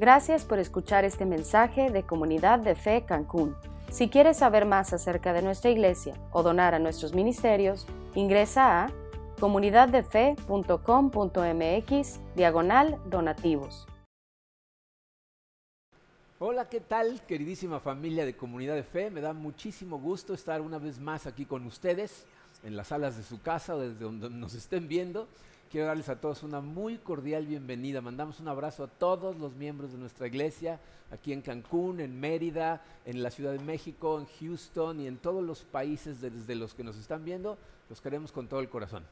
Gracias por escuchar este mensaje de Comunidad de Fe Cancún. Si quieres saber más acerca de nuestra iglesia o donar a nuestros ministerios, ingresa a comunidaddefe.com.mx diagonal donativos. Hola, ¿qué tal, queridísima familia de Comunidad de Fe? Me da muchísimo gusto estar una vez más aquí con ustedes, en las salas de su casa o desde donde nos estén viendo. Quiero darles a todos una muy cordial bienvenida. Mandamos un abrazo a todos los miembros de nuestra iglesia, aquí en Cancún, en Mérida, en la Ciudad de México, en Houston y en todos los países desde los que nos están viendo. Los queremos con todo el corazón.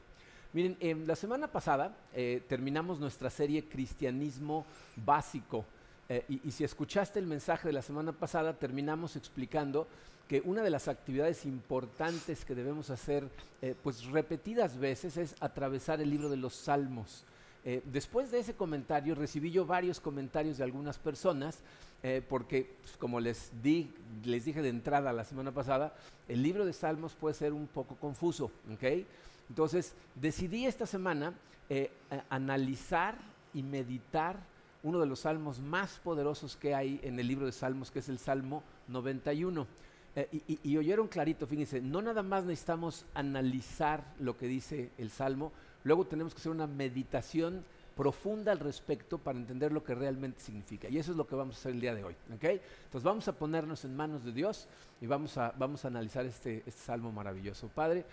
Miren, la semana pasada eh, terminamos nuestra serie Cristianismo Básico. Eh, y si escuchaste el mensaje de la semana pasada, terminamos explicando que una de las actividades importantes que debemos hacer, eh, pues repetidas veces, es atravesar el libro de los Salmos. Eh, después de ese comentario recibí yo varios comentarios de algunas personas, eh, porque pues, como les, di, les dije de entrada la semana pasada, el libro de Salmos puede ser un poco confuso. Entonces decidí esta semana analizar y meditar uno de los salmos más poderosos que hay en el libro de Salmos, que es el Salmo 91. Eh, y, oyeron clarito, fíjense, no nada más necesitamos analizar lo que dice el Salmo, luego tenemos que hacer una meditación profunda al respecto para entender lo que realmente significa. Y eso es lo que vamos a hacer el día de hoy. ¿okay? Entonces vamos a ponernos en manos de Dios y vamos a, vamos a analizar este, este salmo maravilloso. Padre,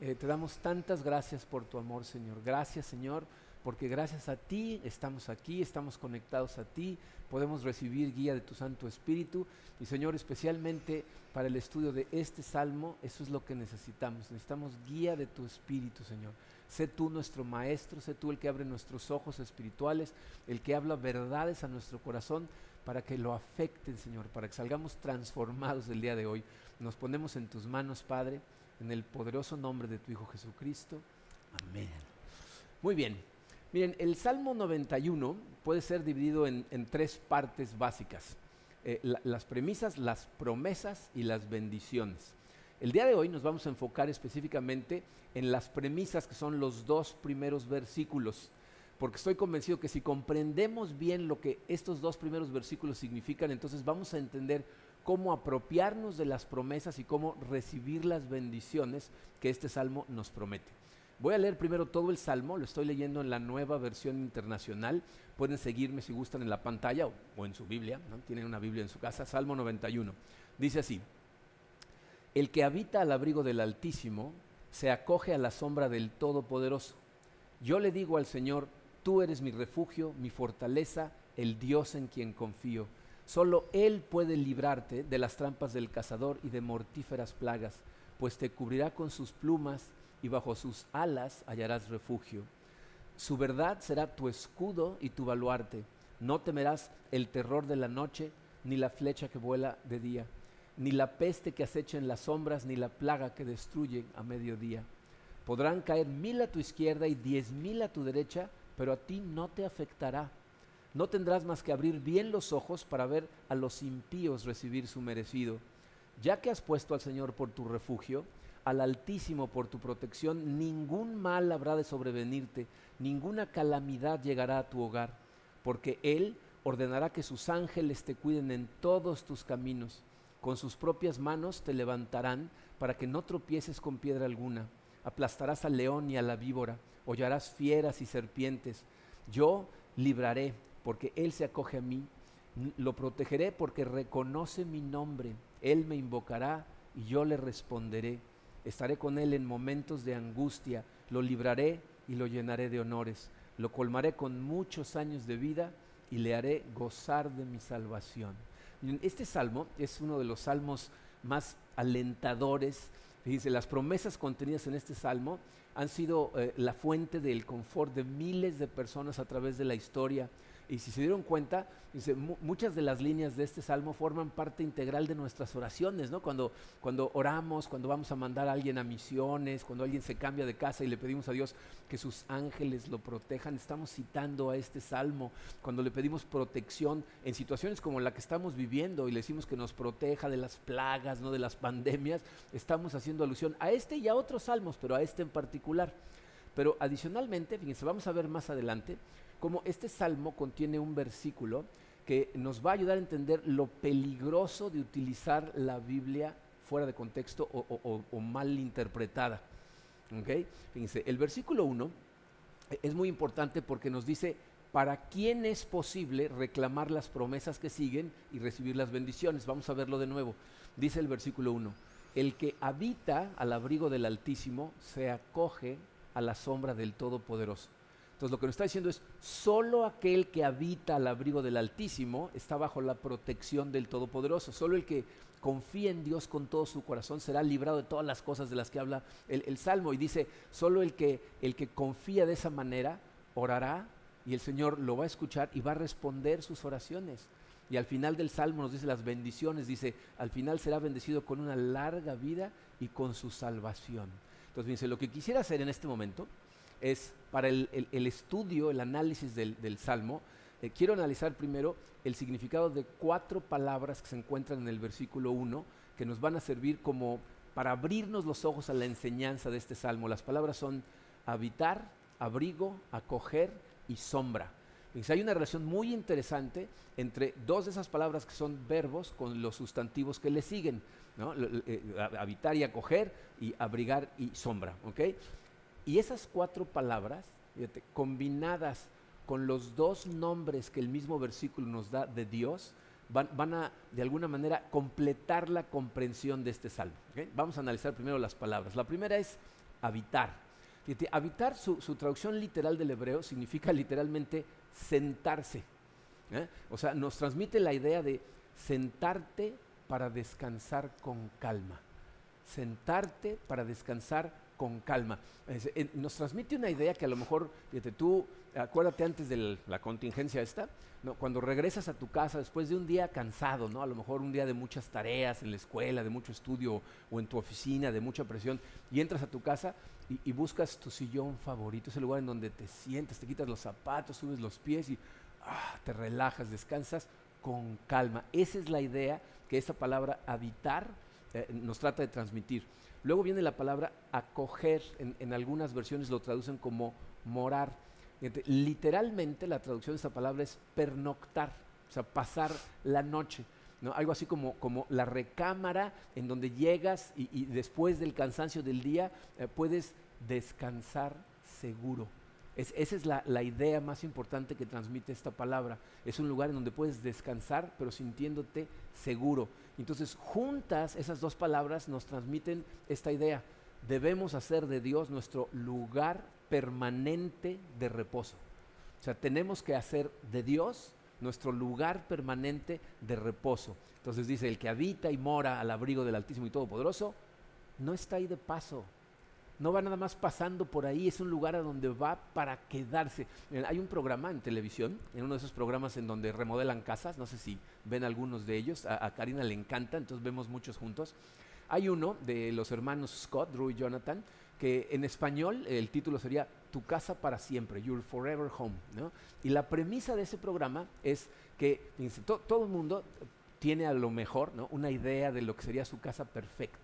eh, te damos tantas gracias por tu amor, Señor. Gracias, Señor porque gracias a ti estamos aquí, estamos conectados a ti, podemos recibir guía de tu Santo Espíritu. Y Señor, especialmente para el estudio de este salmo, eso es lo que necesitamos. Necesitamos guía de tu Espíritu, Señor. Sé tú nuestro Maestro, sé tú el que abre nuestros ojos espirituales, el que habla verdades a nuestro corazón para que lo afecten, Señor, para que salgamos transformados el día de hoy. Nos ponemos en tus manos, Padre, en el poderoso nombre de tu Hijo Jesucristo. Amén. Muy bien, Miren, el Salmo 91 puede ser dividido en, tres partes básicas. Eh, las premisas, las promesas y las bendiciones. El día de hoy nos vamos a enfocar específicamente en las premisas que son los dos primeros versículos, porque estoy convencido que si comprendemos bien lo que estos dos primeros versículos significan, entonces vamos a entender cómo apropiarnos de las promesas y cómo recibir las bendiciones que este salmo nos promete. Voy a leer primero todo el Salmo, lo estoy leyendo en la nueva versión internacional. Pueden seguirme si gustan en la pantalla o, en su Biblia, ¿no? tienen una Biblia en su casa, Salmo 91. Dice así, el que habita al abrigo del Altísimo se acoge a la sombra del Todopoderoso. Yo le digo al Señor, tú eres mi refugio, mi fortaleza, el Dios en quien confío. Solo Él puede librarte de las trampas del cazador y de mortíferas plagas, pues te cubrirá con sus plumas y bajo sus alas hallarás refugio. Su verdad será tu escudo y tu baluarte. No temerás el terror de la noche, ni la flecha que vuela de día, ni la peste que acecha en las sombras, ni la plaga que destruye a mediodía. Podrán caer mil a tu izquierda y diez mil a tu derecha, pero a ti no te afectará. No tendrás más que abrir bien los ojos para ver a los impíos recibir su merecido. Ya que has puesto al Señor por tu refugio, al Altísimo por tu protección, ningún mal habrá de sobrevenirte, ninguna calamidad llegará a tu hogar, porque Él ordenará que sus ángeles te cuiden en todos tus caminos. Con sus propias manos te levantarán para que no tropieces con piedra alguna. Aplastarás al león y a la víbora, hollarás fieras y serpientes. Yo libraré, porque Él se acoge a mí. Lo protegeré porque reconoce mi nombre. Él me invocará y yo le responderé. Estaré con él en momentos de angustia, lo libraré y lo llenaré de honores, lo colmaré con muchos años de vida y le haré gozar de mi salvación. Este salmo es uno de los salmos más alentadores. Dice, las promesas contenidas en este salmo han sido eh, la fuente del confort de miles de personas a través de la historia y si se dieron cuenta, muchas de las líneas de este salmo forman parte integral de nuestras oraciones, ¿no? Cuando, cuando oramos, cuando vamos a mandar a alguien a misiones, cuando alguien se cambia de casa y le pedimos a Dios que sus ángeles lo protejan, estamos citando a este salmo. Cuando le pedimos protección en situaciones como la que estamos viviendo y le decimos que nos proteja de las plagas, no de las pandemias, estamos haciendo alusión a este y a otros salmos, pero a este en particular. Pero adicionalmente, fíjense, vamos a ver más adelante cómo este salmo contiene un versículo que nos va a ayudar a entender lo peligroso de utilizar la Biblia fuera de contexto o, mal interpretada. ¿Okay? Fíjense, el versículo 1 es muy importante porque nos dice para quién es posible reclamar las promesas que siguen y recibir las bendiciones. Vamos a verlo de nuevo. Dice el versículo 1, el que habita al abrigo del Altísimo se acoge a la sombra del Todopoderoso. Entonces lo que nos está diciendo es, solo aquel que habita al abrigo del Altísimo está bajo la protección del Todopoderoso. Solo el que confía en Dios con todo su corazón será librado de todas las cosas de las que habla el, Salmo. Y dice, solo el que, el que confía de esa manera orará y el Señor lo va a escuchar y va a responder sus oraciones. Y al final del Salmo nos dice las bendiciones, dice, al final será bendecido con una larga vida y con su salvación. Entonces, dice, lo que quisiera hacer en este momento es, para el, estudio, el análisis del, Salmo, eh, quiero analizar primero el significado de cuatro palabras que se encuentran en el versículo 1, que nos van a servir como para abrirnos los ojos a la enseñanza de este Salmo. Las palabras son habitar, abrigo, acoger y sombra. hay una relación muy interesante entre dos de esas palabras que son verbos con los sustantivos que le siguen. Eh, habitar y acoger y abrigar y sombra. Y esas cuatro palabras, combinadas con los dos nombres que el mismo versículo nos da de Dios, van, a de alguna manera completar la comprensión de este salmo. Vamos a analizar primero las palabras. La primera es habitar. habitar, su, traducción literal del hebreo significa literalmente sentarse. ¿eh? O sea, nos transmite la idea de sentarte para descansar con calma. Sentarte para descansar con calma. nos transmite una idea que a lo mejor, fíjate, tú, acuérdate antes de la contingencia esta, cuando regresas a tu casa después de un día cansado, ¿no? a lo mejor un día de muchas tareas en la escuela, de mucho estudio o en tu oficina, de mucha presión, y entras a tu casa y, buscas tu sillón favorito, ese lugar en donde te sientas, te quitas los zapatos, subes los pies y ah, te relajas, descansas con calma. Esa es la idea que esa palabra habitar eh, nos trata de transmitir. Luego viene la palabra acoger, en, algunas versiones lo traducen como morar. literalmente la traducción de esa palabra es pernoctar, o sea, pasar la noche. ¿no? Algo así como, como la recámara en donde llegas y, después del cansancio del día eh, puedes descansar seguro esa es la, idea más importante que transmite esta palabra. Es un lugar en donde puedes descansar, pero sintiéndote seguro. Entonces, juntas esas dos palabras nos transmiten esta idea. Debemos hacer de Dios nuestro lugar permanente de reposo. O sea, tenemos que hacer de Dios nuestro lugar permanente de reposo. Entonces dice, el que habita y mora al abrigo del Altísimo y Todopoderoso, no está ahí de paso, no va nada más pasando por ahí, es un lugar a donde va para quedarse. hay un programa en televisión, en uno de esos programas en donde remodelan casas, no sé si ven algunos de ellos, a, Karina le encanta, entonces vemos muchos juntos. Hay uno de los hermanos Scott, Drew y Jonathan, que en español el título sería Tu casa para siempre, Your Forever Home. Y la premisa de ese programa es que todo el mundo tiene a lo mejor una idea de lo que sería su casa perfecta.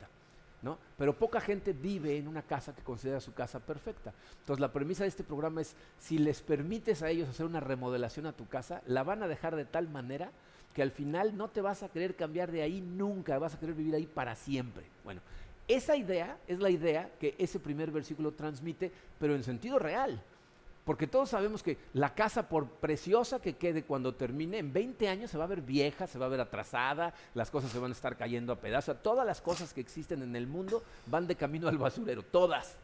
Pero poca gente vive en una casa que considera su casa perfecta. Entonces la premisa de este programa es, si les permites a ellos hacer una remodelación a tu casa, la van a dejar de tal manera que al final no te vas a querer cambiar de ahí nunca, vas a querer vivir ahí para siempre. Bueno, esa idea es la idea que ese primer versículo transmite, pero en sentido real. Porque todos sabemos que la casa, por preciosa que quede cuando termine, en 20 años se va a ver vieja, se va a ver atrasada, las cosas se van a estar cayendo a pedazos. Todas las cosas que existen en el mundo van de camino al basurero, todas.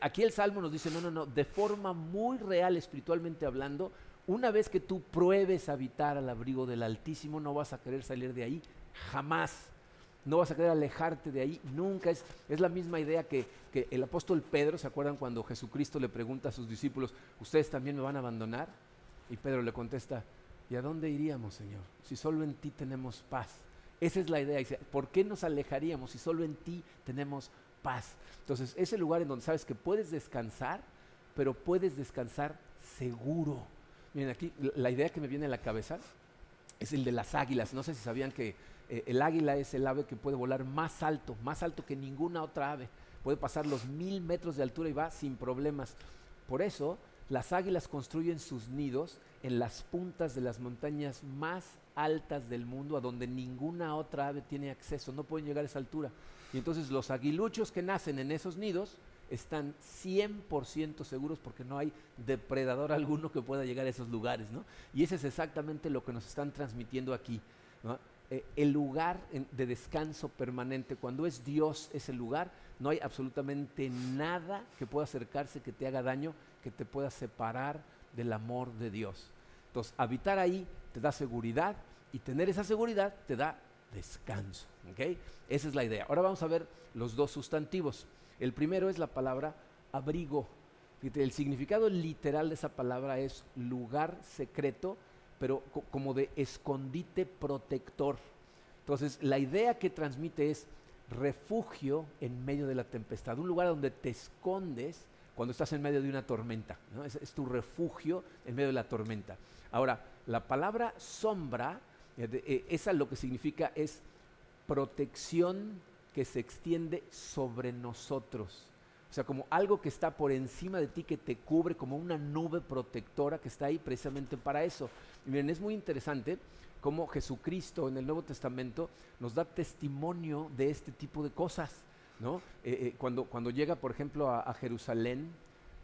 Aquí el Salmo nos dice, no, no, no, de forma muy real, espiritualmente hablando, una vez que tú pruebes habitar al abrigo del Altísimo, no vas a querer salir de ahí jamás no vas a querer alejarte de ahí nunca. Es, es la misma idea que, el apóstol Pedro, ¿se acuerdan cuando Jesucristo le pregunta a sus discípulos, ¿ustedes también me van a abandonar? Y Pedro le contesta, ¿y a dónde iríamos, Señor? Si solo en ti tenemos paz. Esa es la idea. ¿por qué nos alejaríamos si solo en ti tenemos paz? Entonces, es el lugar en donde sabes que puedes descansar, pero puedes descansar seguro. Miren, aquí la idea que me viene a la cabeza es el de las águilas. No sé si sabían que eh, el águila es el ave que puede volar más alto, más alto que ninguna otra ave. Puede pasar los mil metros de altura y va sin problemas. Por eso Las águilas construyen sus nidos en las puntas de las montañas más altas del mundo, a donde ninguna otra ave tiene acceso, no pueden llegar a esa altura. Y entonces los aguiluchos que nacen en esos nidos están 100% seguros porque no hay depredador alguno que pueda llegar a esos lugares. ¿no? Y ese es exactamente lo que nos están transmitiendo aquí. Eh, el lugar de descanso permanente, cuando es Dios ese lugar, no hay absolutamente nada que pueda acercarse, que te haga daño, que te pueda separar del amor de Dios. Entonces, habitar ahí te da seguridad y tener esa seguridad te da descanso. ¿okay? Esa es la idea. Ahora vamos a ver los dos sustantivos. El primero es la palabra abrigo. El significado literal de esa palabra es lugar secreto, pero como de escondite protector. Entonces, la idea que transmite es refugio en medio de la tempestad, un lugar donde te escondes cuando estás en medio de una tormenta. Es, tu refugio en medio de la tormenta. Ahora, la palabra sombra, eh, eh, esa lo que significa es protección que se extiende sobre nosotros. O sea, como algo que está por encima de ti, que te cubre, como una nube protectora que está ahí precisamente para eso. Y miren, es muy interesante cómo Jesucristo en el Nuevo Testamento nos da testimonio de este tipo de cosas. ¿no? Eh, eh, cuando, cuando llega, por ejemplo, a, Jerusalén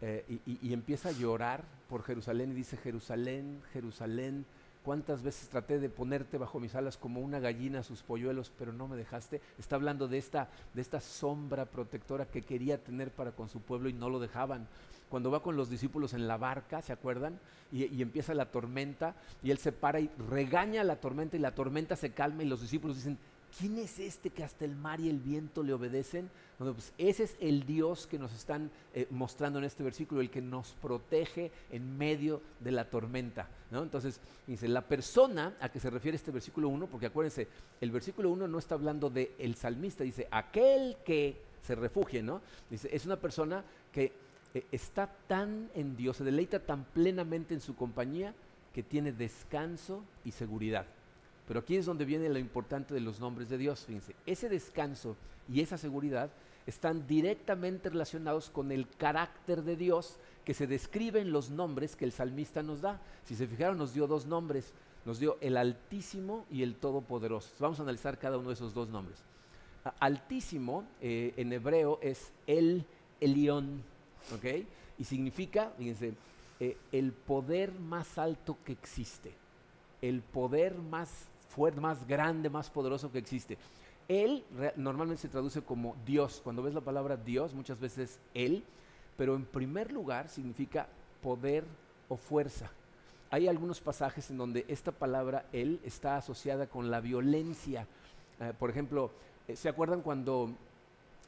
eh, y, y empieza a llorar por Jerusalén y dice, Jerusalén, Jerusalén, cuántas veces traté de ponerte bajo mis alas como una gallina a sus polluelos, pero no me dejaste. Está hablando de esta, de esta sombra protectora que quería tener para con su pueblo y no lo dejaban. Cuando va con los discípulos en la barca, ¿se acuerdan? Y, y empieza la tormenta y él se para y regaña la tormenta y la tormenta se calma y los discípulos dicen, ¿quién es este que hasta el mar y el viento le obedecen? pues ese es el Dios que nos están eh, mostrando en este versículo, el que nos protege en medio de la tormenta. Entonces, dice, la persona a que se refiere este versículo 1, porque acuérdense, el versículo 1 no está hablando del el salmista, dice, aquel que se refugie, ¿no? Dice, es una persona que eh, está tan en Dios, se deleita tan plenamente en su compañía, que tiene descanso y seguridad. Pero aquí es donde viene lo importante de los nombres de Dios. Fíjense, ese descanso y esa seguridad están directamente relacionados con el carácter de Dios que se describe en los nombres que el salmista nos da. Si se fijaron, nos dio dos nombres. Nos dio el Altísimo y el Todopoderoso. Vamos a analizar cada uno de esos dos nombres. Altísimo eh, en hebreo es el Elión, ¿ok? Y significa, fíjense, eh, el poder más alto que existe, el poder más fuerte, más grande, más poderoso que existe. Él normalmente se traduce como Dios. Cuando ves la palabra Dios, muchas veces Él, pero en primer lugar significa poder o fuerza. Hay algunos pasajes en donde esta palabra Él está asociada con la violencia. Eh, por ejemplo, eh, ¿se acuerdan cuando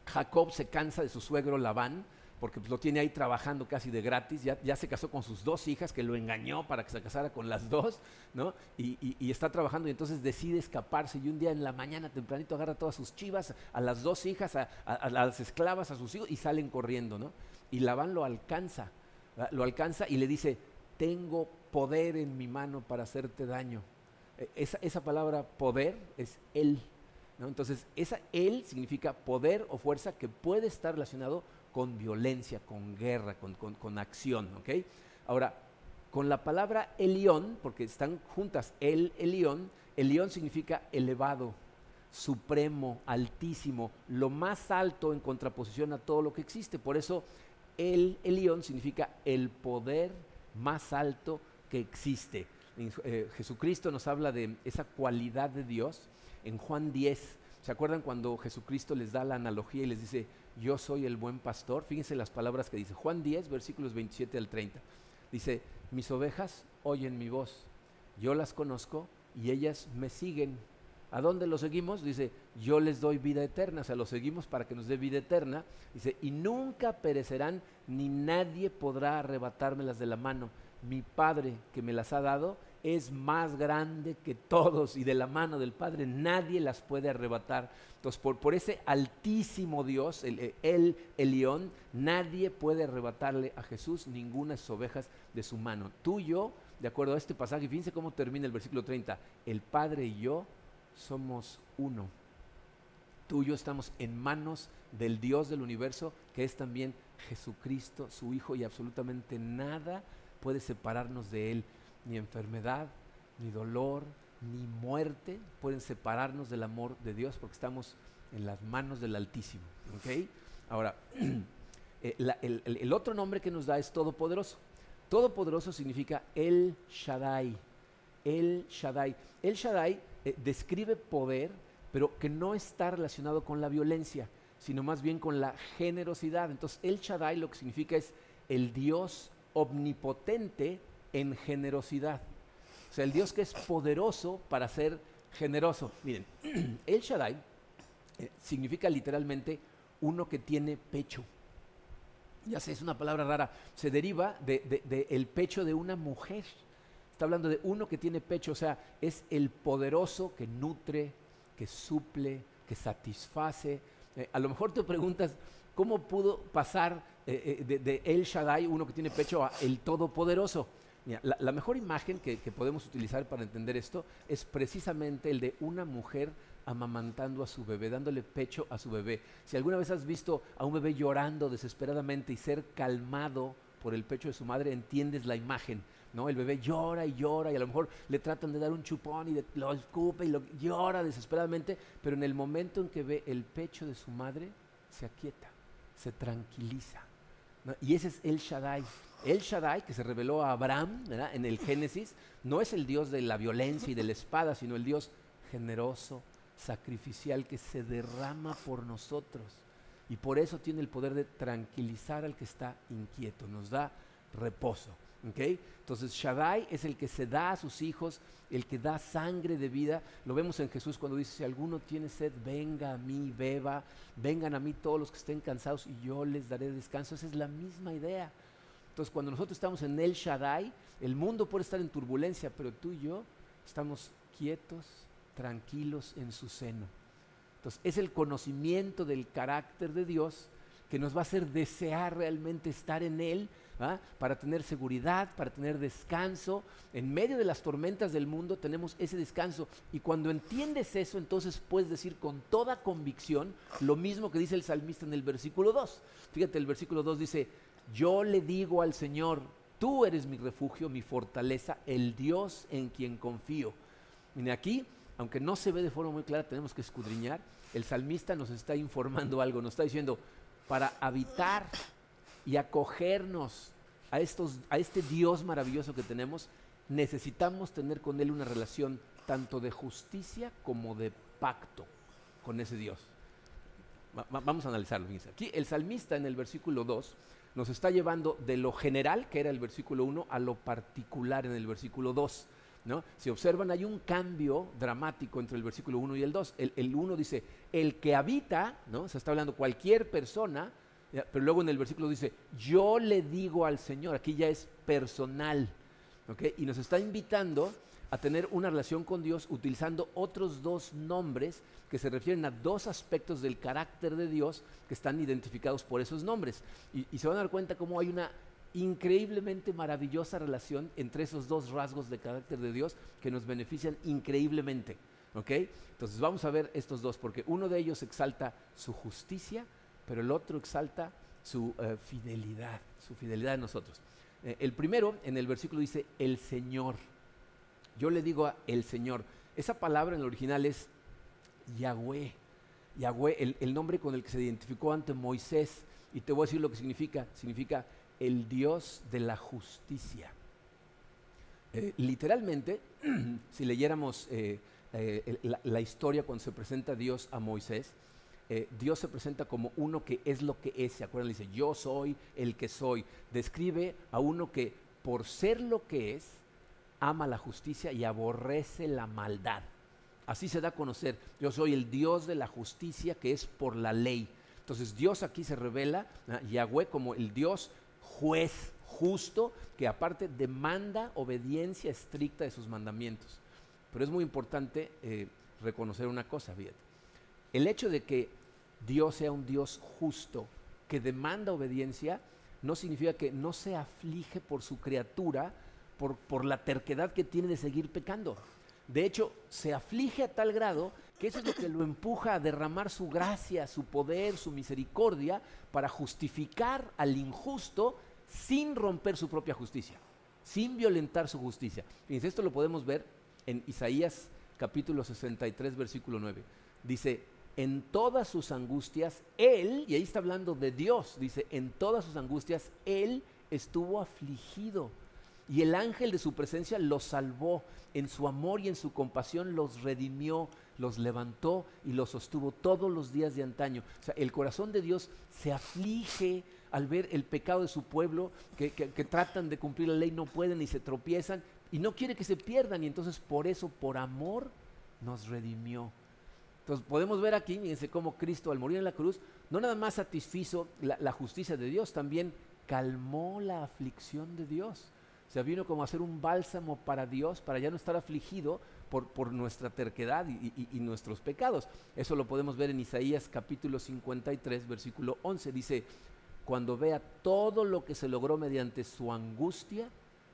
Jacob se cansa de su suegro Labán? Porque pues, lo tiene ahí trabajando casi de gratis, ya, se casó con sus dos hijas, que lo engañó para que se casara con las dos, ¿no? Y, está trabajando y entonces decide escaparse y un día en la mañana tempranito agarra todas sus chivas, a las dos hijas, a, las esclavas, a sus hijos y salen corriendo, ¿no? Y Labán lo alcanza, lo alcanza y le dice, tengo poder en mi mano para hacerte daño. E, esa, esa palabra poder es él, ¿no? Entonces, esa él significa poder o fuerza que puede estar relacionado con violencia, con guerra, con, acción. ¿ok? Ahora, con la palabra Elión, porque están juntas el Elión, Elión significa elevado, supremo, altísimo, lo más alto en contraposición a todo lo que existe. Por eso el Elión significa el poder más alto que existe. Eh, Jesucristo nos habla de esa cualidad de Dios en Juan 10. ¿Se acuerdan cuando Jesucristo les da la analogía y les dice, yo soy el buen pastor. Fíjense las palabras que dice Juan 10, versículos 27 al 30. Dice, mis ovejas oyen mi voz, yo las conozco y ellas me siguen. ¿A dónde los seguimos? Dice, yo les doy vida eterna, o sea, los seguimos para que nos dé vida eterna. Dice, y nunca perecerán, ni nadie podrá arrebatármelas de la mano. Mi Padre que me las ha dado, es más grande que todos y de la mano del Padre nadie las puede arrebatar. Entonces, por, por ese altísimo Dios, el, el, León, nadie puede arrebatarle a Jesús ninguna ovejas de su mano. Tú yo, de acuerdo a este pasaje, fíjense cómo termina el versículo 30, el Padre y yo somos uno. Tú yo estamos en manos del Dios del universo, que es también Jesucristo, su Hijo, y absolutamente nada puede separarnos de Él, ni enfermedad, ni dolor, ni muerte pueden separarnos del amor de Dios porque estamos en las manos del Altísimo. Ahora, eh, el, otro nombre que nos da es Todopoderoso. Todopoderoso significa El Shaddai. El Shaddai. El Shaddai eh, describe poder, pero que no está relacionado con la violencia, sino más bien con la generosidad. Entonces, El Shaddai lo que significa es el Dios omnipotente en generosidad. O sea, el Dios que es poderoso para ser generoso. Miren, el Shaddai eh, significa literalmente uno que tiene pecho. Ya sé, es una palabra rara. Se deriva del de, el pecho de una mujer. Está hablando de uno que tiene pecho, o sea, es el poderoso que nutre, que suple, que satisface. Eh, a lo mejor te preguntas, ¿cómo pudo pasar eh, de, de, El Shaddai, uno que tiene pecho, a el Todopoderoso? La, mejor imagen que, podemos utilizar para entender esto es precisamente el de una mujer amamantando a su bebé, dándole pecho a su bebé. Si alguna vez has visto a un bebé llorando desesperadamente y ser calmado por el pecho de su madre, entiendes la imagen. ¿no? El bebé llora y llora y a lo mejor le tratan de dar un chupón y lo escupe y lo, llora desesperadamente, pero en el momento en que ve el pecho de su madre, se aquieta, se tranquiliza. Y ese es el Shaddai. El Shaddai, que se reveló a Abraham en el Génesis, no es el Dios de la violencia y de la espada, sino el Dios generoso, sacrificial, que se derrama por nosotros. Y por eso tiene el poder de tranquilizar al que está inquieto, nos da reposo. Entonces Shaddai es el que se da a sus hijos, el que da sangre de vida. Lo vemos en Jesús cuando dice, si alguno tiene sed, venga a mí, beba, vengan a mí todos los que estén cansados y yo les daré descanso. Esa es la misma idea. Entonces, cuando nosotros estamos en el Shaddai, el mundo puede estar en turbulencia, pero tú y yo estamos quietos, tranquilos en su seno. Entonces, es el conocimiento del carácter de Dios que nos va a hacer desear realmente estar en Él, para tener seguridad, para tener descanso. En medio de las tormentas del mundo tenemos ese descanso. Y cuando entiendes eso, entonces puedes decir con toda convicción lo mismo que dice el salmista en el versículo 2. Fíjate, el versículo 2 dice, yo le digo al Señor, tú eres mi refugio, mi fortaleza, el Dios en quien confío. Mire, aquí, aunque no se ve de forma muy clara, tenemos que escudriñar. El salmista nos está informando algo, nos está diciendo, para habitar y acogernos a, estos, a este Dios maravilloso que tenemos, necesitamos tener con Él una relación tanto de justicia como de pacto con ese Dios. vamos a analizarlo. Aquí el salmista en el versículo 2 nos está llevando de lo general, que era el versículo 1, a lo particular en el versículo 2. ¿no? Si observan, hay un cambio dramático entre el versículo 1 y el 2. El, 1 dice, el que habita, ¿no? se está hablando cualquier persona, pero luego en el versículo dice, yo le digo al Señor, aquí ya es personal, y nos está invitando a tener una relación con Dios utilizando otros dos nombres que se refieren a dos aspectos del carácter de Dios que están identificados por esos nombres. Y, se van a dar cuenta cómo hay una increíblemente maravillosa relación entre esos dos rasgos de carácter de Dios que nos benefician increíblemente. Entonces vamos a ver estos dos, porque uno de ellos exalta su justicia, pero el otro exalta su eh, fidelidad, su fidelidad a nosotros. Eh, el primero en el versículo dice, el Señor. Yo le digo a el Señor. Esa palabra en el original es Yahweh. Yahweh, el, nombre con el que se identificó ante Moisés. Y te voy a decir lo que significa. Significa el Dios de la justicia. Eh, literalmente, si leyéramos la, historia cuando se presenta Dios a Moisés, Dios se presenta como uno que es lo que es. ¿Se acuerdan? dice, yo soy el que soy. Describe a uno que por ser lo que es, ama la justicia y aborrece la maldad. Así se da a conocer. Yo soy el Dios de la justicia que es por la ley. Entonces Dios aquí se revela, Yahweh, como el Dios juez justo que aparte demanda obediencia estricta de sus mandamientos. Pero es muy importante eh, reconocer una cosa, fíjate. El hecho de que Dios sea un Dios justo que demanda obediencia no significa que no se aflige por su criatura por, la terquedad que tiene de seguir pecando. De hecho, se aflige a tal grado que eso es lo que lo empuja a derramar su gracia, su poder, su misericordia para justificar al injusto sin romper su propia justicia, sin violentar su justicia. Fíjense, esto lo podemos ver en Isaías capítulo 63, versículo 9. Dice, en todas sus angustias, Él, y ahí está hablando de Dios, dice, en todas sus angustias, Él estuvo afligido. Y el ángel de su presencia los salvó, en su amor y en su compasión los redimió, los levantó y los sostuvo todos los días de antaño. O sea, el corazón de Dios se aflige al ver el pecado de su pueblo, que, que tratan de cumplir la ley, no pueden y se tropiezan, y no quiere que se pierdan, y entonces por eso, por amor, nos redimió. Entonces podemos ver aquí, fíjense cómo Cristo al morir en la cruz, no nada más satisfizo la, justicia de Dios, también calmó la aflicción de Dios. O sea, vino como a ser un bálsamo para Dios, para ya no estar afligido por, nuestra terquedad y, y, nuestros pecados. Eso lo podemos ver en Isaías capítulo 53, versículo 11. Dice, cuando vea todo lo que se logró mediante su angustia,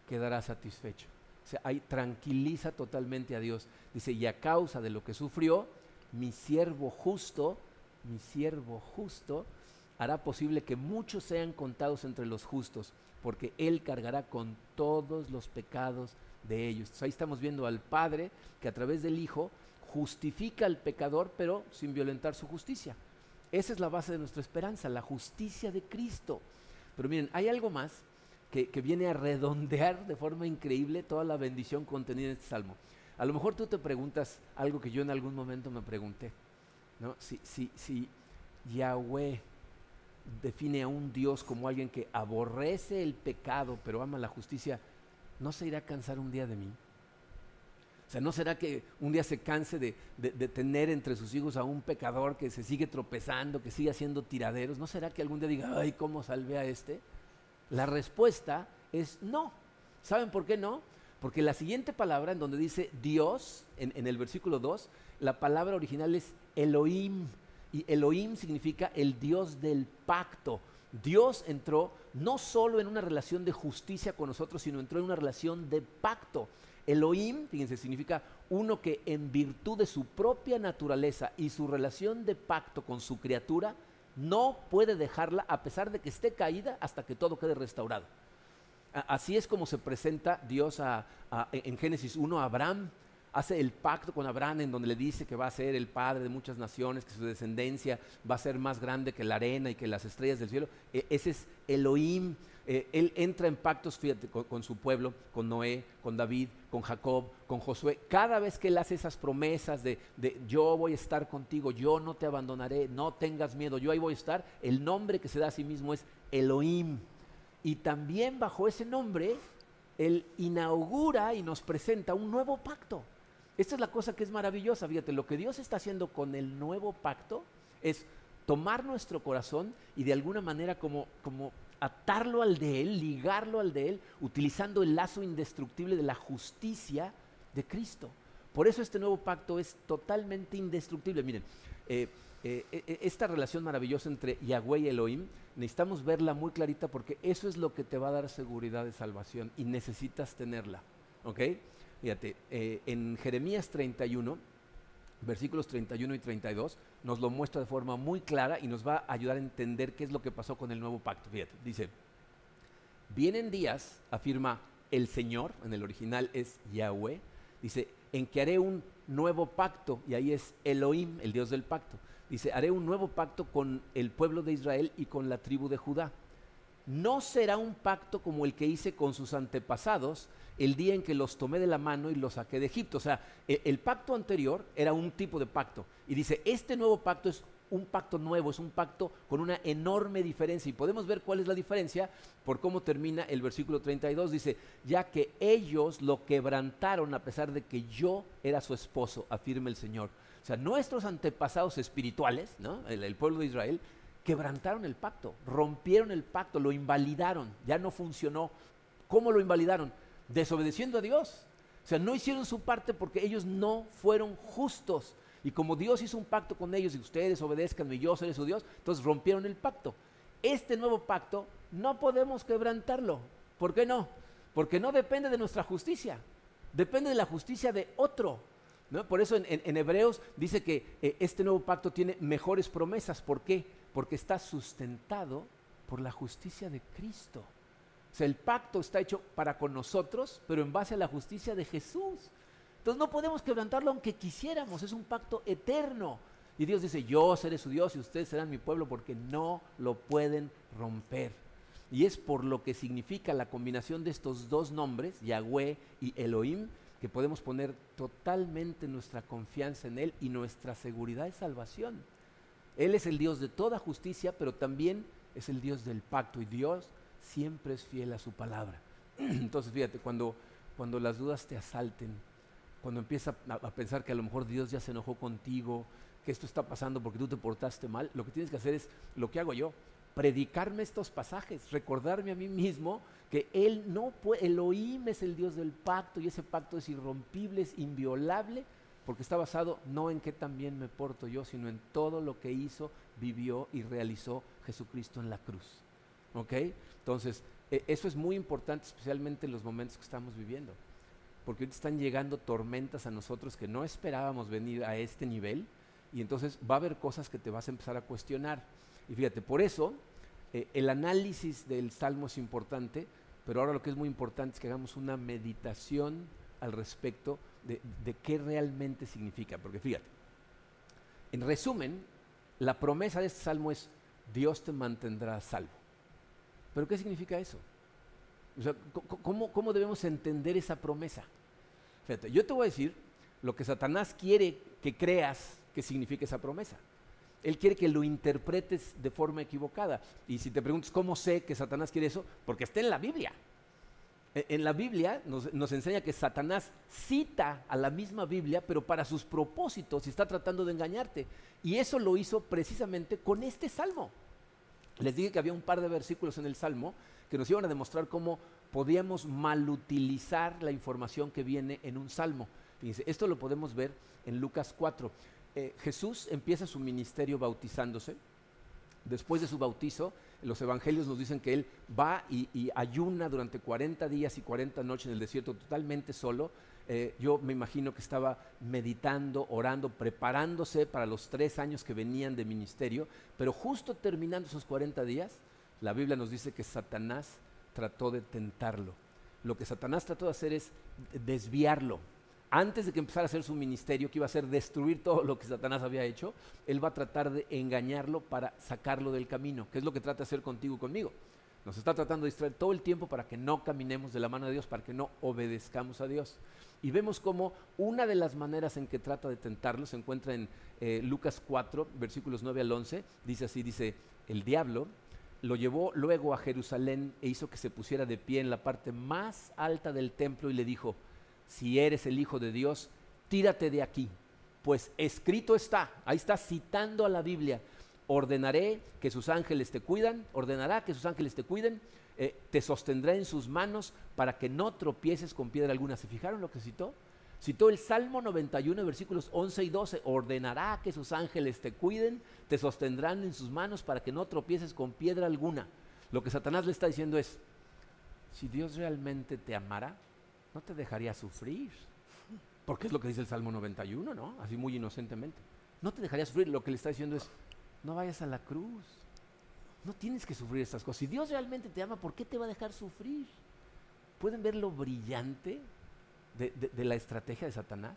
quedará satisfecho. O sea, ahí tranquiliza totalmente a Dios. Dice, y a causa de lo que sufrió, mi siervo justo, mi siervo justo, hará posible que muchos sean contados entre los justos, porque Él cargará con todos los pecados de ellos. ahí estamos viendo al Padre que a través del Hijo justifica al pecador, pero sin violentar su justicia. Esa es la base de nuestra esperanza, la justicia de Cristo. Pero miren, hay algo más que, que viene a redondear de forma increíble toda la bendición contenida en este salmo. A lo mejor tú te preguntas algo que yo en algún momento me pregunté, ¿no? Si, si, si Yahweh define a un Dios como alguien que aborrece el pecado pero ama la justicia, ¿no se irá a cansar un día de mí? O sea, ¿no será que un día se canse de, de, tener entre sus hijos a un pecador que se sigue tropezando, que sigue haciendo tiraderos? ¿No será que algún día diga, ay, ¿cómo salvé a este? La respuesta es no. ¿Saben por qué no? Porque la siguiente palabra, en donde dice Dios, en, el versículo 2, la palabra original es Elohim. Y Elohim significa el Dios del pacto. Dios entró no solo en una relación de justicia con nosotros, sino entró en una relación de pacto. Elohim, fíjense, significa uno que en virtud de su propia naturaleza y su relación de pacto con su criatura, no puede dejarla a pesar de que esté caída hasta que todo quede restaurado. Así es como se presenta Dios en Génesis 1 a Abraham. Hace el pacto con Abraham en donde le dice que va a ser el padre de muchas naciones, que su descendencia va a ser más grande que la arena y que las estrellas del cielo. E, ese es Elohim. E, él entra en pactos con, su pueblo, con Noé, con David, con Jacob, con Josué. Cada vez que él hace esas promesas de, de yo voy a estar contigo, yo no te abandonaré, no tengas miedo, yo ahí voy a estar, el nombre que se da a sí mismo es Elohim. Y también bajo ese nombre, Él inaugura y nos presenta un nuevo pacto. Esta es la cosa que es maravillosa, fíjate, lo que Dios está haciendo con el nuevo pacto es tomar nuestro corazón y de alguna manera como, como atarlo al de Él, ligarlo al de Él, utilizando el lazo indestructible de la justicia de Cristo. Por eso este nuevo pacto es totalmente indestructible. Miren, eh, eh, eh, esta relación maravillosa entre Yahweh y Elohim, necesitamos verla muy clarita porque eso es lo que te va a dar seguridad de salvación y necesitas tenerla. ¿Ok? Fíjate, eh, en Jeremías 31, versículos 31 y 32, nos lo muestra de forma muy clara y nos va a ayudar a entender qué es lo que pasó con el nuevo pacto. Fíjate, dice, vienen días, afirma el Señor, en el original es Yahweh, dice, en que haré un nuevo pacto, y ahí es Elohim, el Dios del pacto Dice, haré un nuevo pacto con el pueblo de Israel y con la tribu de Judá. No será un pacto como el que hice con sus antepasados el día en que los tomé de la mano y los saqué de Egipto. O sea, el, el pacto anterior era un tipo de pacto. Y dice, este nuevo pacto es un pacto nuevo, es un pacto con una enorme diferencia. Y podemos ver cuál es la diferencia por cómo termina el versículo 32. Dice, ya que ellos lo quebrantaron a pesar de que yo era su esposo, afirma el Señor. Sea, nuestros antepasados espirituales, ¿no? el, pueblo de Israel, quebrantaron el pacto, rompieron el pacto, lo invalidaron, ya no funcionó. ¿Cómo lo invalidaron? Desobedeciendo a Dios. O sea, no hicieron su parte porque ellos no fueron justos. Y como Dios hizo un pacto con ellos y ustedes obedezcan y yo seré su Dios, entonces rompieron el pacto. Este nuevo pacto no podemos quebrantarlo. ¿Por qué no? Porque no depende de nuestra justicia, depende de la justicia de otro. Por eso en, Hebreos dice que eh, este nuevo pacto tiene mejores promesas. ¿Por qué? Porque está sustentado por la justicia de Cristo. O sea, el pacto está hecho para con nosotros, pero en base a la justicia de Jesús. Entonces no podemos quebrantarlo aunque quisiéramos, es un pacto eterno. Y Dios dice, yo seré su Dios y ustedes serán mi pueblo porque no lo pueden romper. Y es por lo que significa la combinación de estos dos nombres, Yahweh y Elohim, que podemos poner totalmente nuestra confianza en Él y nuestra seguridad de salvación. Él es el Dios de toda justicia, pero también es el Dios del pacto y Dios siempre es fiel a su palabra. Entonces, fíjate, cuando, cuando las dudas te asalten, cuando empiezas a, a, pensar que a lo mejor Dios ya se enojó contigo, que esto está pasando porque tú te portaste mal, lo que tienes que hacer es lo que hago yo, predicarme estos pasajes, recordarme a mí mismo que Él no puede, Elohim es el Dios del pacto y ese pacto es irrompible, es inviolable, porque está basado no en qué también me porto yo, sino en todo lo que hizo, vivió y realizó Jesucristo en la cruz. ¿Ok? Entonces, e, eso es muy importante, especialmente en los momentos que estamos viviendo, porque ahorita están llegando tormentas a nosotros que no esperábamos venir a este nivel, y entonces va a haber cosas que te vas a empezar a cuestionar. Y fíjate, por eso eh, el análisis del Salmo es importante, pero ahora lo que es muy importante es que hagamos una meditación al respecto de, qué realmente significa. Porque fíjate, en resumen, la promesa de este Salmo es Dios te mantendrá salvo. ¿Pero qué significa eso? ¿cómo, ¿cómo, debemos entender esa promesa? Fíjate, yo te voy a decir lo que Satanás quiere que creas que significa esa promesa. Él quiere que lo interpretes de forma equivocada. Y si te preguntas cómo sé que Satanás quiere eso, porque está en la Biblia. E, en la Biblia nos, enseña que Satanás cita a la misma Biblia, pero para sus propósitos y está tratando de engañarte. Y eso lo hizo precisamente con este salmo. Les dije que había un par de versículos en el salmo que nos iban a demostrar cómo podíamos malutilizar la información que viene en un salmo. Esto lo podemos ver en Lucas 4. Eh, Jesús empieza su ministerio bautizándose. Después de su bautizo, los evangelios nos dicen que él va y, ayuna durante 40 días y 40 noches en el desierto totalmente solo. Eh, yo me imagino que estaba meditando, orando, preparándose para los tres años que venían de ministerio, pero justo terminando esos 40 días, la Biblia nos dice que Satanás trató de tentarlo. Lo que Satanás trató de hacer es desviarlo, antes de que empezara a hacer su ministerio, que iba a ser destruir todo lo que Satanás había hecho, él va a tratar de engañarlo para sacarlo del camino, que es lo que trata de hacer contigo y conmigo. Nos está tratando de distraer todo el tiempo para que no caminemos de la mano de Dios, para que no obedezcamos a Dios. Y vemos como una de las maneras en que trata de tentarlo se encuentra en eh, Lucas 4, versículos 9 al 11. Dice así, dice, el diablo lo llevó luego a Jerusalén e hizo que se pusiera de pie en la parte más alta del templo y le dijo, si eres el Hijo de Dios, tírate de aquí, pues escrito está, ahí está citando a la Biblia, ordenaré que sus ángeles te cuidan, ordenará que sus ángeles te cuiden, eh, te sostendrá en sus manos para que no tropieces con piedra alguna. ¿Se fijaron lo que citó? Citó el Salmo 91, versículos 11 y 12. Ordenará que sus ángeles te cuiden, te sostendrán en sus manos para que no tropieces con piedra alguna. Lo que Satanás le está diciendo es, si Dios realmente te amará, no te dejaría sufrir. Porque es lo que dice el Salmo 91, ¿no? Así muy inocentemente. No te dejaría sufrir. Lo que le está diciendo es, no vayas a la cruz. No tienes que sufrir estas cosas. Si Dios realmente te ama, ¿por qué te va a dejar sufrir? ¿Pueden ver lo brillante de, la estrategia de Satanás?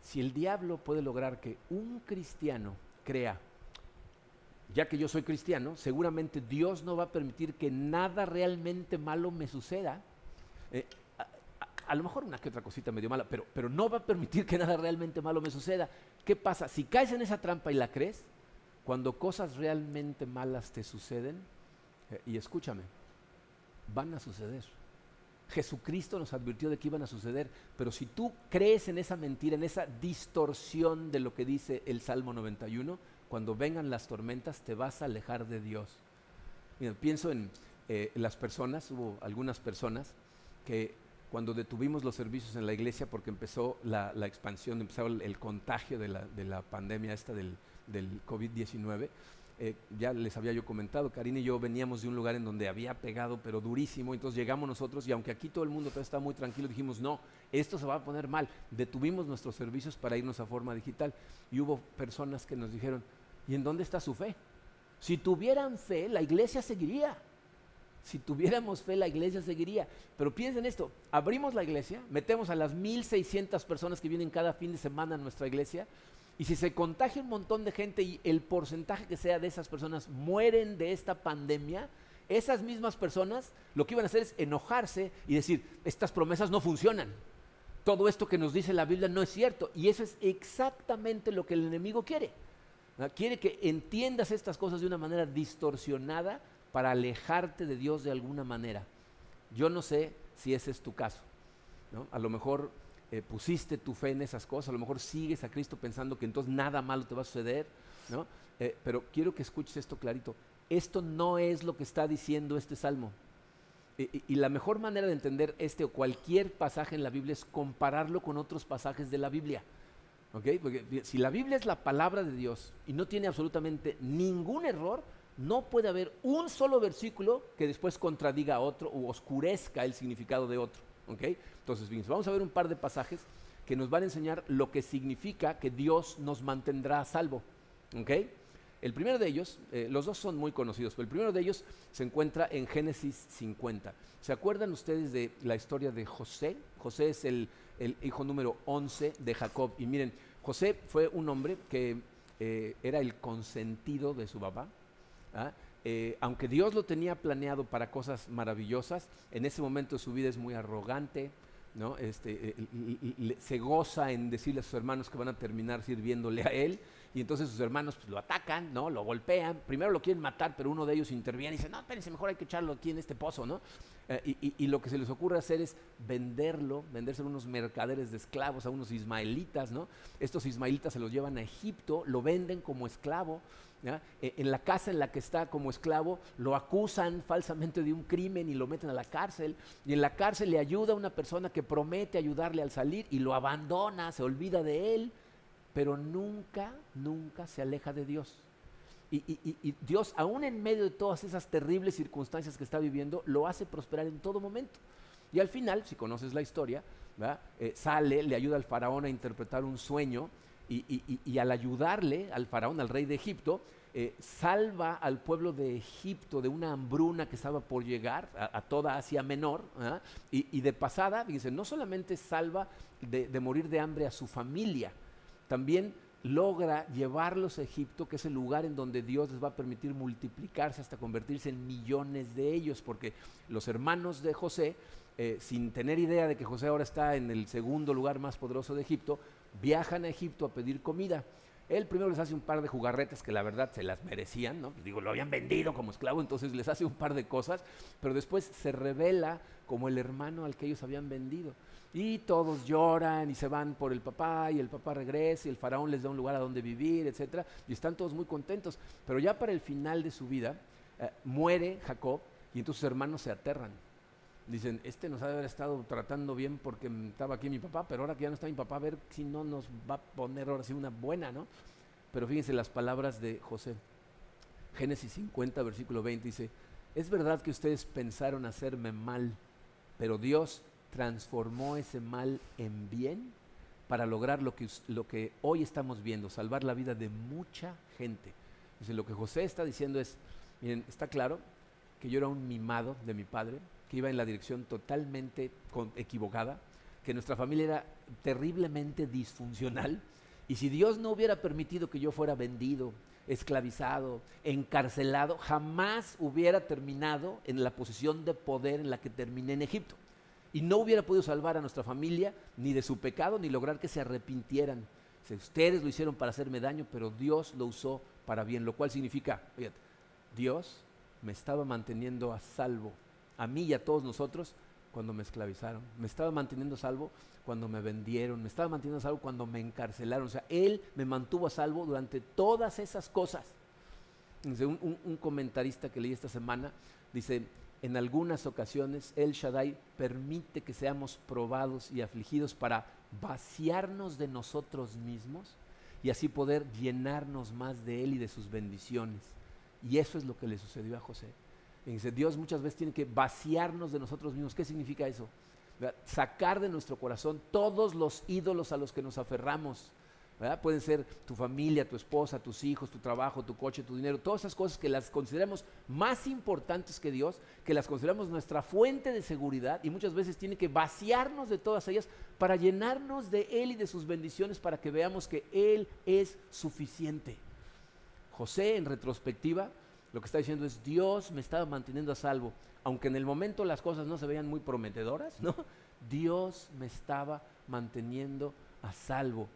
si el diablo puede lograr que un cristiano crea, ya que yo soy cristiano, seguramente Dios no va a permitir que nada realmente malo me suceda eh, a, lo mejor una que otra cosita medio mala, pero, pero no va a permitir que nada realmente malo me suceda. ¿Qué pasa? Si caes en esa trampa y la crees, cuando cosas realmente malas te suceden, eh, y escúchame, van a suceder. Jesucristo nos advirtió de que iban a suceder, pero si tú crees en esa mentira, en esa distorsión de lo que dice el Salmo 91, cuando vengan las tormentas te vas a alejar de Dios. Pienso en eh, las personas, hubo algunas personas que cuando detuvimos los servicios en la iglesia porque empezó la, expansión, empezó el, contagio de la, pandemia esta del, del COVID-19, eh, ya les había yo comentado, Karina y yo veníamos de un lugar en donde había pegado, pero durísimo, entonces llegamos nosotros y aunque aquí todo el mundo está muy tranquilo, dijimos, no, esto se va a poner mal. Detuvimos nuestros servicios para irnos a forma digital y hubo personas que nos dijeron, ¿y en dónde está su fe? Si tuvieran fe, la iglesia seguiría. Si tuviéramos fe, la iglesia seguiría. Pero piensen esto, abrimos la iglesia, metemos a las 1.600 personas que vienen cada fin de semana a nuestra iglesia, y si se contagia un montón de gente y el porcentaje que sea de esas personas mueren de esta pandemia, esas mismas personas lo que iban a hacer es enojarse y decir, estas promesas no funcionan. Todo esto que nos dice la Biblia no es cierto. Y eso es exactamente lo que el enemigo quiere. Quiere que entiendas estas cosas de una manera distorsionada para alejarte de Dios de alguna manera. Yo no sé si ese es tu caso. A lo mejor eh, pusiste tu fe en esas cosas, a lo mejor sigues a Cristo pensando que entonces nada malo te va a suceder, ¿no? Eh, pero quiero que escuches esto clarito. Esto no es lo que está diciendo este salmo. y la mejor manera de entender este o cualquier pasaje en la Biblia es compararlo con otros pasajes de la Biblia. Porque si la Biblia es la palabra de Dios y no tiene absolutamente ningún error, no puede haber un solo versículo que después contradiga a otro o oscurezca el significado de otro. Entonces, vamos a ver un par de pasajes que nos van a enseñar lo que significa que Dios nos mantendrá a salvo. El primero de ellos, eh, los dos son muy conocidos, pero el primero de ellos se encuentra en Génesis 50. ¿Se acuerdan ustedes de la historia de José? José es el, hijo número 11 de Jacob. Y miren, José fue un hombre que eh, era el consentido de su papá. ¿Ah? Eh, aunque Dios lo tenía planeado para cosas maravillosas, en ese momento su vida es muy arrogante, ¿no? Este, eh, se goza en decirle a sus hermanos que van a terminar sirviéndole a él, y entonces sus hermanos pues, lo atacan, ¿no? Lo golpean, primero lo quieren matar, pero uno de ellos interviene y dice, no, espérense, mejor hay que echarlo aquí en este pozo, ¿no? Eh, y, lo que se les ocurre hacer es venderlo, venderse a unos mercaderes de esclavos, a unos ismaelitas, ¿no? Estos ismaelitas se los llevan a Egipto, lo venden como esclavo, e, en la casa en la que está como esclavo, lo acusan falsamente de un crimen y lo meten a la cárcel. Y en la cárcel le ayuda a una persona que promete ayudarle al salir y lo abandona, se olvida de él, pero nunca, nunca se aleja de Dios. Y, Dios, aún en medio de todas esas terribles circunstancias que está viviendo, lo hace prosperar en todo momento. Y al final, si conoces la historia, eh, sale, le ayuda al faraón a interpretar un sueño y, al ayudarle al faraón, al rey de Egipto, eh, salva al pueblo de Egipto de una hambruna que estaba por llegar a, toda Asia Menor. Y, de pasada, fíjense, no solamente salva de, morir de hambre a su familia, también logra llevarlos a Egipto, que es el lugar en donde Dios les va a permitir multiplicarse hasta convertirse en millones de ellos, porque los hermanos de José, eh, sin tener idea de que José ahora está en el segundo lugar más poderoso de Egipto, viajan a Egipto a pedir comida. Él primero les hace un par de jugarretes que la verdad se las merecían, ¿no? Digo, lo habían vendido como esclavo, entonces les hace un par de cosas, pero después se revela como el hermano al que ellos habían vendido. Y todos lloran y se van por el papá y el papá regresa y el faraón les da un lugar a donde vivir, etcétera, y están todos muy contentos. Pero ya para el final de su vida eh, muere Jacob y entonces sus hermanos se aterran dicen, este nos ha de haber estado tratando bien porque estaba aquí mi papá, pero ahora que ya no está mi papá, a ver si no nos va a poner ahora sí una buena, ¿no? Pero fíjense las palabras de José. Génesis 50, versículo 20 dice, es verdad que ustedes pensaron hacerme mal, pero Dios transformó ese mal en bien para lograr lo que, lo que hoy estamos viendo, salvar la vida de mucha gente. Dice, lo que José está diciendo es, miren, está claro que yo era un mimado de mi padre, que iba en la dirección totalmente equivocada, que nuestra familia era terriblemente disfuncional, y si Dios no hubiera permitido que yo fuera vendido, esclavizado, encarcelado, jamás hubiera terminado en la posición de poder en la que terminé en Egipto. Y no hubiera podido salvar a nuestra familia ni de su pecado, ni lograr que se arrepintieran. Ustedes lo hicieron para hacerme daño, pero Dios lo usó para bien, lo cual significa, Dios me estaba manteniendo a salvo a mí y a todos nosotros cuando me esclavizaron. Me estaba manteniendo salvo cuando me vendieron. Me estaba manteniendo salvo cuando me encarcelaron. O sea, Él me mantuvo a salvo durante todas esas cosas. Un, un, comentarista que leí esta semana dice, en algunas ocasiones El Shaddai permite que seamos probados y afligidos para vaciarnos de nosotros mismos y así poder llenarnos más de Él y de sus bendiciones. Y eso es lo que le sucedió a José. Dios muchas veces tiene que vaciarnos de nosotros mismos. ¿Qué significa eso? Sacar de nuestro corazón todos los ídolos a los que nos aferramos Pueden ser tu familia, tu esposa, tus hijos, tu trabajo, tu coche, tu dinero, todas esas cosas que las consideramos más importantes que Dios, que las consideramos nuestra fuente de seguridad y muchas veces tiene que vaciarnos de todas ellas para llenarnos de Él y de sus bendiciones para que veamos que Él es suficiente. José en retrospectiva lo que está diciendo es Dios me estaba manteniendo a salvo, aunque en el momento las cosas no se veían muy prometedoras, ¿no? Dios me estaba manteniendo a salvo.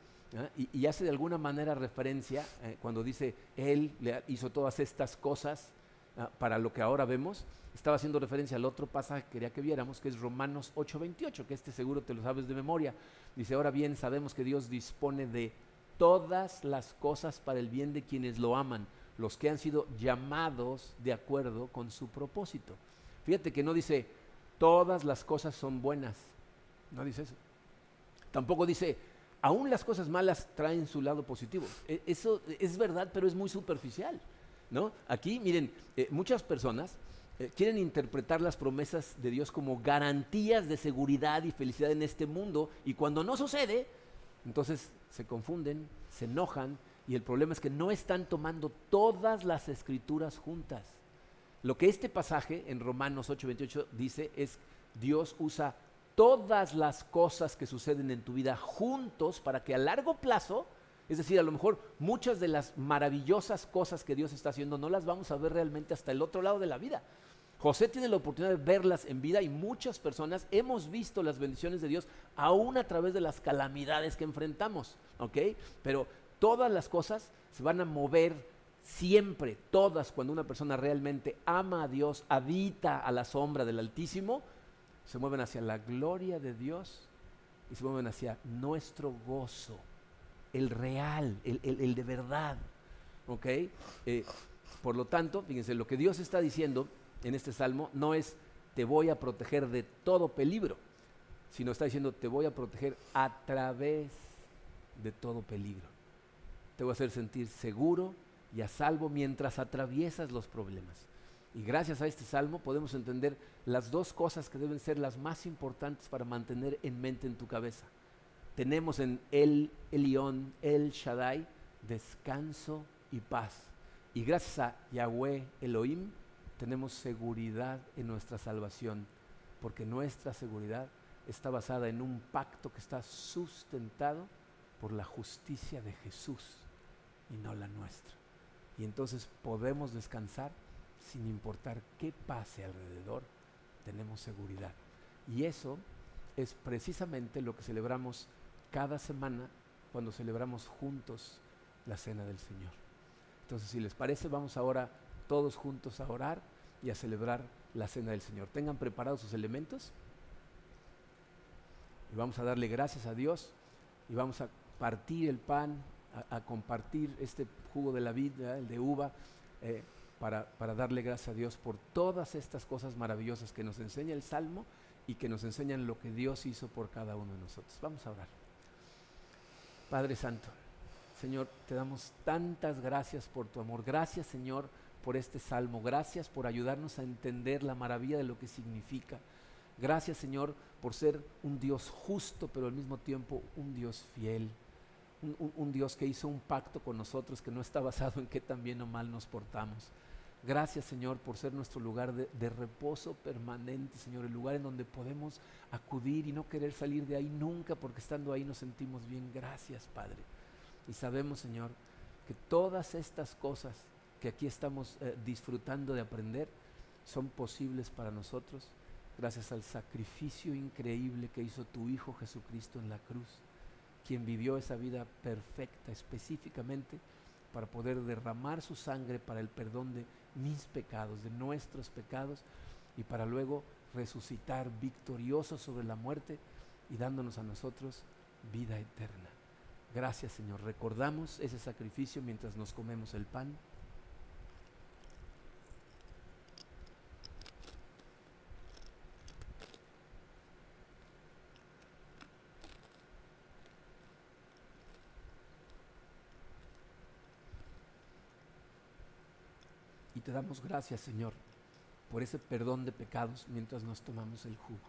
Y, hace de alguna manera referencia eh, cuando dice, Él hizo todas estas cosas ah, para lo que ahora vemos, estaba haciendo referencia al otro pasaje que quería que viéramos, que es Romanos 8:28, que este seguro te lo sabes de memoria. Dice, ahora bien, sabemos que Dios dispone de todas las cosas para el bien de quienes lo aman, los que han sido llamados de acuerdo con su propósito. Fíjate que no dice, todas las cosas son buenas, no dice eso. Tampoco dice, aún las cosas malas traen su lado positivo. E, eso es verdad, pero es muy superficial. ¿no? Aquí, miren, eh, muchas personas eh, quieren interpretar las promesas de Dios como garantías de seguridad y felicidad en este mundo, y cuando no sucede, entonces se confunden, se enojan, y el problema es que no están tomando todas las escrituras juntas. Lo que este pasaje en Romanos 8:28 dice es, Dios usa todas las cosas que suceden en tu vida juntos para que a largo plazo, es decir, a lo mejor muchas de las maravillosas cosas que Dios está haciendo no las vamos a ver realmente hasta el otro lado de la vida. José tiene la oportunidad de verlas en vida y muchas personas hemos visto las bendiciones de Dios aún a través de las calamidades que enfrentamos, ¿ok? Pero todas las cosas se van a mover siempre, todas, cuando una persona realmente ama a Dios, habita a la sombra del Altísimo, se mueven hacia la gloria de Dios y se mueven hacia nuestro gozo, el real, el, de verdad. ¿Ok? Eh, por lo tanto, fíjense, lo que Dios está diciendo en este salmo no es te voy a proteger de todo peligro, sino está diciendo te voy a proteger a través de todo peligro. Te voy a hacer sentir seguro y a salvo mientras atraviesas los problemas. Y gracias a este salmo podemos entender las dos cosas que deben ser las más importantes para mantener en mente en tu cabeza. Tenemos en El Elión, El Shaddai, descanso y paz. Y gracias a Yahweh Elohim tenemos seguridad en nuestra salvación, porque nuestra seguridad está basada en un pacto que está sustentado por la justicia de Jesús y no la nuestra. Y entonces podemos descansar sin importar qué pase alrededor, tenemos seguridad. Y eso es precisamente lo que celebramos cada semana cuando celebramos juntos la cena del Señor. Entonces, si les parece, vamos ahora todos juntos a orar y a celebrar la cena del Señor. Tengan preparados sus elementos y vamos a darle gracias a Dios y vamos a partir el pan, a, compartir este jugo de la vida, el de uva. Eh, para, darle gracias a Dios por todas estas cosas maravillosas que nos enseña el Salmo y que nos enseñan lo que Dios hizo por cada uno de nosotros. Vamos a orar. Padre Santo, Señor, te damos tantas gracias por tu amor. Gracias, Señor, por este salmo. Gracias por ayudarnos a entender la maravilla de lo que significa. Gracias, Señor, por ser un Dios justo, pero al mismo tiempo un Dios fiel. Un, Dios que hizo un pacto con nosotros que no está basado en qué tan bien o mal nos portamos. Gracias Señor por ser nuestro lugar de, reposo permanente, Señor, el lugar en donde podemos acudir y no querer salir de ahí nunca porque estando ahí nos sentimos bien. Gracias Padre. Y sabemos Señor que todas estas cosas que aquí estamos eh, disfrutando de aprender son posibles para nosotros gracias al sacrificio increíble que hizo tu Hijo Jesucristo en la cruz, quien vivió esa vida perfecta específicamente para poder derramar su sangre para el perdón de mis pecados, de nuestros pecados, y para luego resucitar victorioso sobre la muerte y dándonos a nosotros vida eterna. Gracias Señor. Recordamos ese sacrificio mientras nos comemos el pan. Damos gracias, Señor, por ese perdón de pecados mientras nos tomamos el jugo.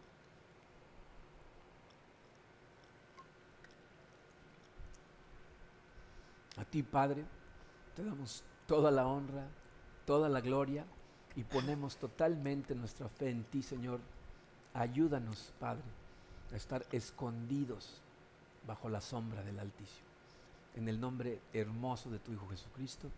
A ti, Padre, te damos toda la honra, toda la gloria y ponemos totalmente nuestra fe en ti, Señor. Ayúdanos, Padre, a estar escondidos bajo la sombra del Altísimo. En el nombre hermoso de tu Hijo Jesucristo.